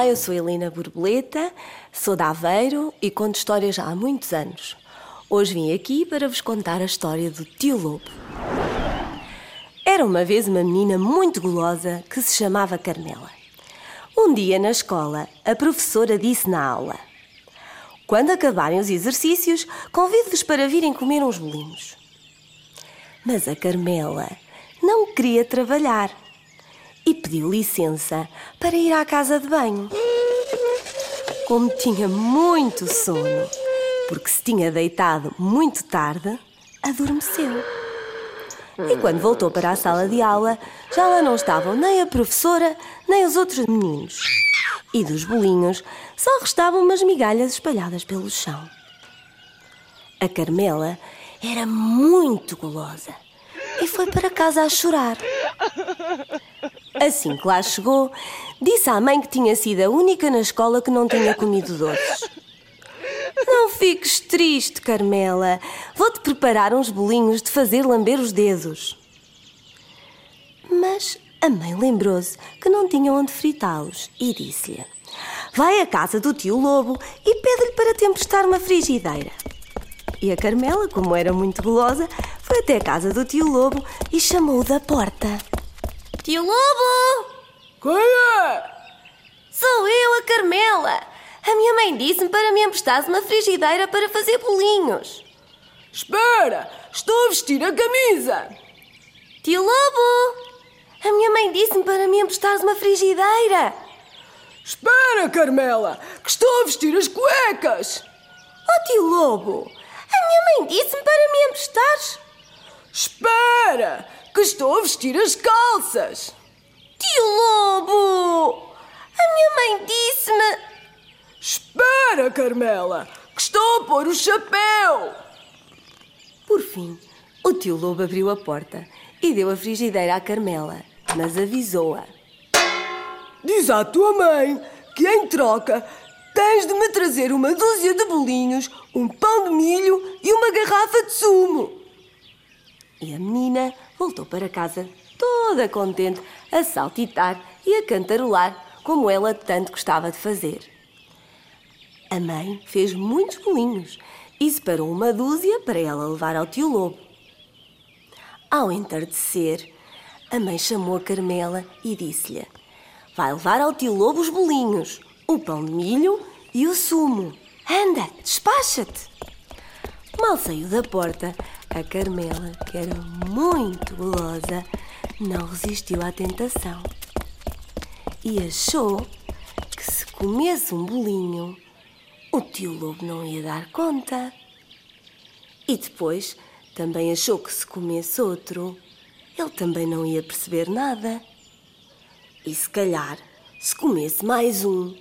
Olá, eu sou Helena Borboleta, sou de Aveiro e conto histórias há muitos anos. Hoje vim aqui para vos contar a história do tio Lobo. Era uma vez uma menina muito gulosa que se chamava Carmela. Um dia na escola, a professora disse na aula: Quando acabarem os exercícios, convido-vos para virem comer uns bolinhos. Mas a Carmela não queria trabalhar e pediu licença para ir à casa de banho. Como tinha muito sono, porque se tinha deitado muito tarde, adormeceu. E quando voltou para a sala de aula, já lá não estavam nem a professora, nem os outros meninos. E dos bolinhos só restavam umas migalhas espalhadas pelo chão. A Carmela era muito gulosa e foi para casa a chorar. Assim que lá chegou, disse à mãe que tinha sido a única na escola que não tinha comido doces. Não fiques triste, Carmela. Vou-te preparar uns bolinhos de fazer lamber os dedos. Mas a mãe lembrou-se que não tinha onde fritá-los e disse-lhe: Vai à casa do tio Lobo e pede-lhe para te emprestar uma frigideira. E a Carmela, como era muito gulosa, foi até a casa do tio Lobo e chamou-o da porta. Tio Lobo! Quem é? Sou eu, a Carmela. A minha mãe disse-me para me emprestasse uma frigideira para fazer bolinhos. Espera, estou a vestir a camisa. Tio Lobo! A minha mãe disse-me para me emprestares uma frigideira. Espera, Carmela, que estou a vestir as cuecas. Oh, tio Lobo! A minha mãe disse-me para me emprestares. Espera, que estou a vestir as calças. Tio Lobo! A minha mãe disse-me. Espera, Carmela, que estou a pôr o chapéu. Por fim, o tio Lobo abriu a porta e deu a frigideira à Carmela, mas avisou-a. Diz à tua mãe que, em troca, tens de me trazer uma dúzia de bolinhos, um pão de milho e uma garrafa de sumo. E a menina voltou para casa toda contente, a saltitar e a cantarolar, como ela tanto gostava de fazer. A mãe fez muitos bolinhos e separou uma dúzia para ela levar ao tio Lobo. Ao entardecer, a mãe chamou a Carmela e disse-lhe: Vai levar ao tio Lobo os bolinhos, o pão de milho e o sumo. Anda, despacha-te! Mal saiu da porta, a Carmela, que era muito gulosa, não resistiu à tentação e achou que se comesse um bolinho, o tio Lobo não ia dar conta. E depois também achou que se comesse outro, ele também não ia perceber nada. E se calhar, se comesse mais um,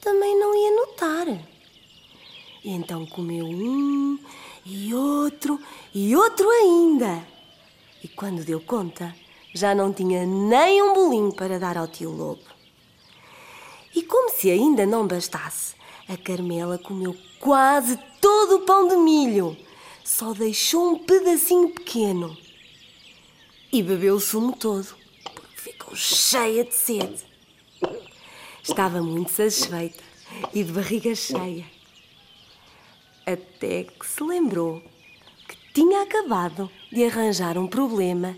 também não ia notar. E então comeu um e outro e outro ainda. E quando deu conta, já não tinha nem um bolinho para dar ao tio Lobo. E como se ainda não bastasse, a Carmela comeu quase todo o pão de milho. Só deixou um pedacinho pequeno. E bebeu o sumo todo, porque ficou cheia de sede. Estava muito satisfeita e de barriga cheia. Até que se lembrou que tinha acabado de arranjar um problema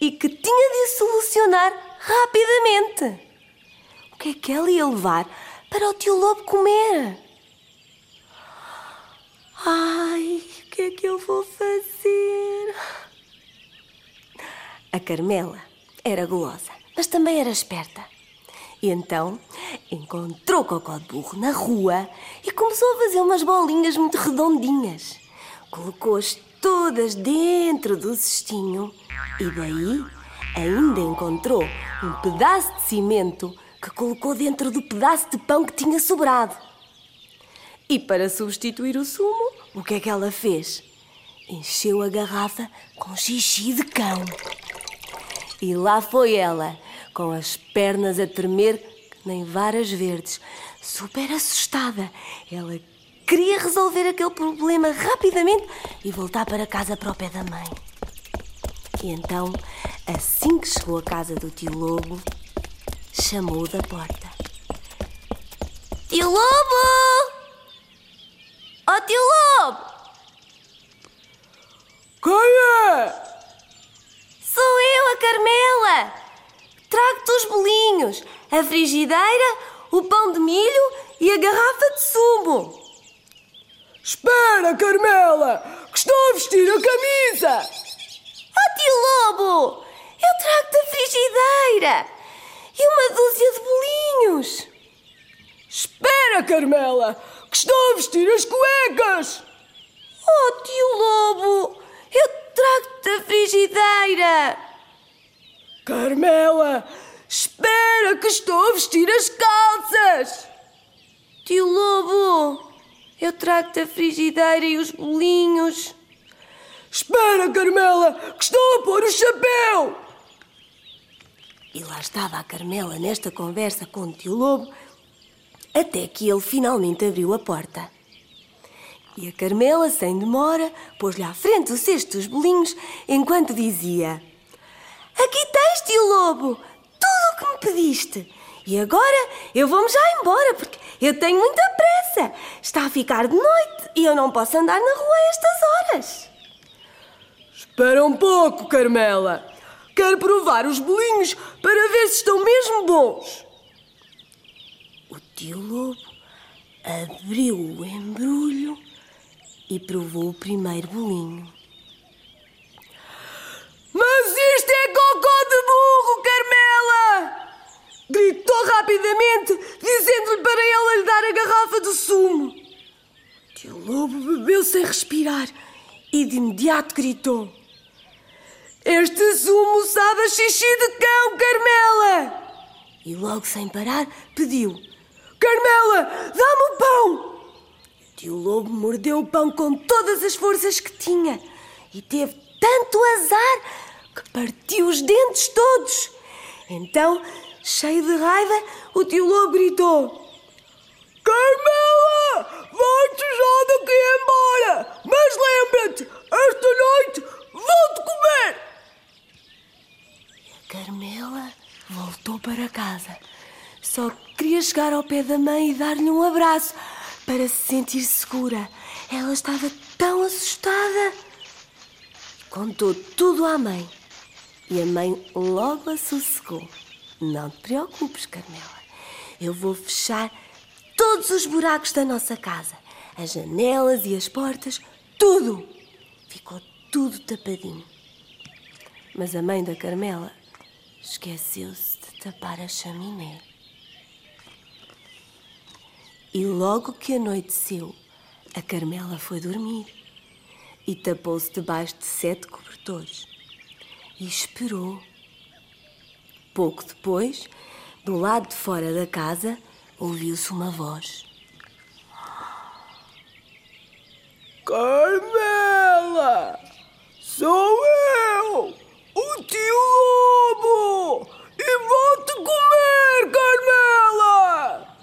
e que tinha de solucionar rapidamente. O que é que ela ia levar para o tio Lobo comer? Ai, o que é que eu vou fazer? A Carmela era gulosa, mas também era esperta. E então encontrou Cocó de Burro na rua e começou a fazer umas bolinhas muito redondinhas. Colocou-as todas dentro do cestinho e daí ainda encontrou um pedaço de cimento que colocou dentro do pedaço de pão que tinha sobrado. E para substituir o sumo, o que é que ela fez? Encheu a garrafa com xixi de cão. E lá foi ela, com as pernas a tremer que nem varas verdes, super assustada. Ela queria resolver aquele problema rapidamente e voltar para casa para o pé da mãe. E então, assim que chegou à casa do tio Lobo, chamou da porta. Tio Lobo! Oh, tio Lobo! Quem é? Sou eu, a Carmela! Trago-te os bolinhos, a frigideira, o pão de milho e a garrafa de sumo. Espera, Carmela, que estou a vestir a camisa. Oh, tio Lobo! Eu trago-te a frigideira e uma dúzia de bolinhos. Espera, Carmela, que estou a vestir as cuecas. Oh, tio Lobo! Eu trago-te a frigideira. Carmela, espera que estou a vestir as calças. Tio Lobo, eu trago-te a frigideira e os bolinhos. Espera, Carmela, que estou a pôr o chapéu. E lá estava a Carmela nesta conversa com o tio Lobo, até que ele finalmente abriu a porta. E a Carmela, sem demora, pôs-lhe à frente o cesto dos bolinhos, enquanto dizia: Aqui tens, tio Lobo, tudo o que me pediste. E agora eu vou-me já embora, porque eu tenho muita pressa. Está a ficar de noite e eu não posso andar na rua a estas horas. Espera um pouco, Carmela. Quero provar os bolinhos para ver se estão mesmo bons. O tio Lobo abriu o embrulho e provou o primeiro bolinho. Mas isto é cocó de burro, Carmela! Gritou rapidamente, dizendo-lhe para ela lhe dar a garrafa de sumo. Tio Lobo bebeu sem respirar e de imediato gritou: Este sumo sabe a xixi de cão, Carmela! E logo sem parar pediu: Carmela, dá-me o pão! O tio Lobo mordeu o pão com todas as forças que tinha e teve tanto azar que partiu os dentes todos. Então, cheio de raiva, o tio Lobo gritou: Carmela, vai-te já daqui embora! Mas lembra-te, esta noite vou-te comer! A Carmela voltou para casa. Só queria chegar ao pé da mãe e dar-lhe um abraço para se sentir segura. Ela estava tão assustada. Contou tudo à mãe. E a mãe logo a sossegou. Não te preocupes, Carmela. Eu vou fechar todos os buracos da nossa casa. As janelas e as portas, tudo. Ficou tudo tapadinho. Mas a mãe da Carmela esqueceu-se de tapar a chaminé. E logo que anoiteceu, a Carmela foi dormir e tapou-se debaixo de sete cobertores e esperou. Pouco depois, do lado de fora da casa, ouviu-se uma voz. Carmela! Sou eu, o tio Lobo! E vou-te comer, Carmela!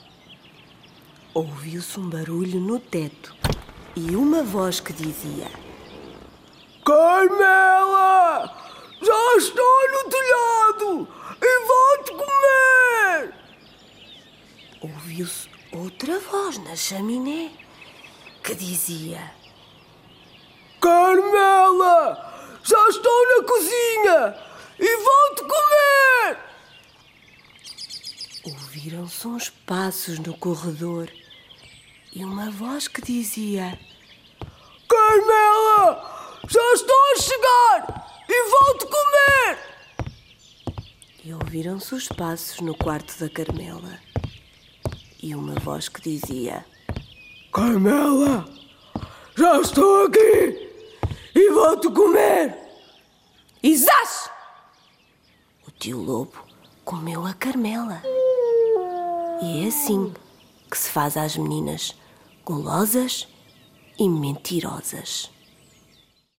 Ouviu-se um barulho no teto e uma voz que dizia: Carmela! Já estou no telhado e vou-te comer! Ouviu-se outra voz na chaminé que dizia: Carmela! Já estou na cozinha e vou-te comer! Ouviram-se uns passos no corredor e uma voz que dizia: Carmela! Já estou a chegar e vou-te comer! E ouviram-se os passos no quarto da Carmela e uma voz que dizia: Carmela! Já estou aqui e vou-te comer! E zás! O tio Lobo comeu a Carmela. E é assim que se faz às meninas golosas e mentirosas.